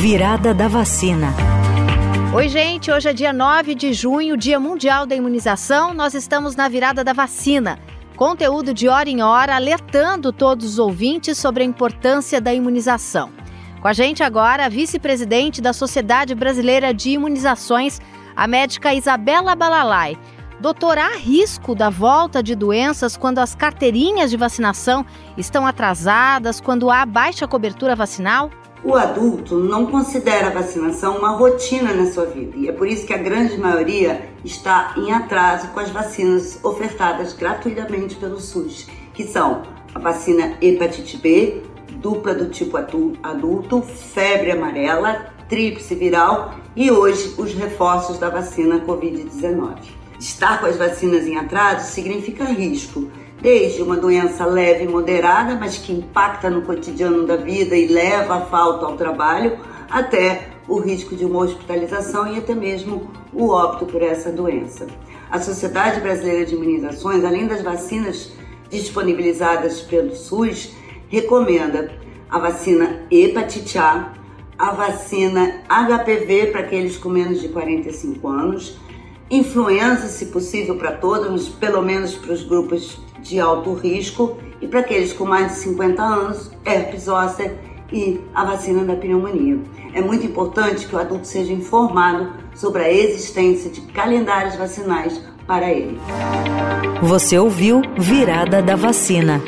Virada da vacina. Oi, gente. Hoje é dia 9 de junho, Dia Mundial da Imunização. Nós estamos na virada da vacina. Conteúdo de hora em hora alertando todos os ouvintes sobre a importância da imunização. Com a gente agora, a vice-presidente da Sociedade Brasileira de Imunizações, a médica Isabela Balalai. Doutor, há risco da volta de doenças quando as carteirinhas de vacinação estão atrasadas, quando há baixa cobertura vacinal? O adulto não considera a vacinação uma rotina na sua vida e é por isso que a grande maioria está em atraso com as vacinas ofertadas gratuitamente pelo SUS, que são a vacina hepatite B, dupla do tipo adulto, febre amarela, tríplice viral e hoje os reforços da vacina Covid-19. Estar com as vacinas em atraso significa risco, desde uma doença leve e moderada, mas que impacta no cotidiano da vida e leva a falta ao trabalho, até o risco de uma hospitalização e até mesmo o óbito por essa doença. A Sociedade Brasileira de Imunizações, além das vacinas disponibilizadas pelo SUS, recomenda a vacina hepatite A, a vacina HPV para aqueles com menos de 45 anos, influenza, se possível, para todos, pelo menos para os grupos de alto risco e para aqueles com mais de 50 anos, herpes zoster e a vacina da pneumonia. É muito importante que o adulto seja informado sobre a existência de calendários vacinais para ele. Você ouviu Virada da Vacina.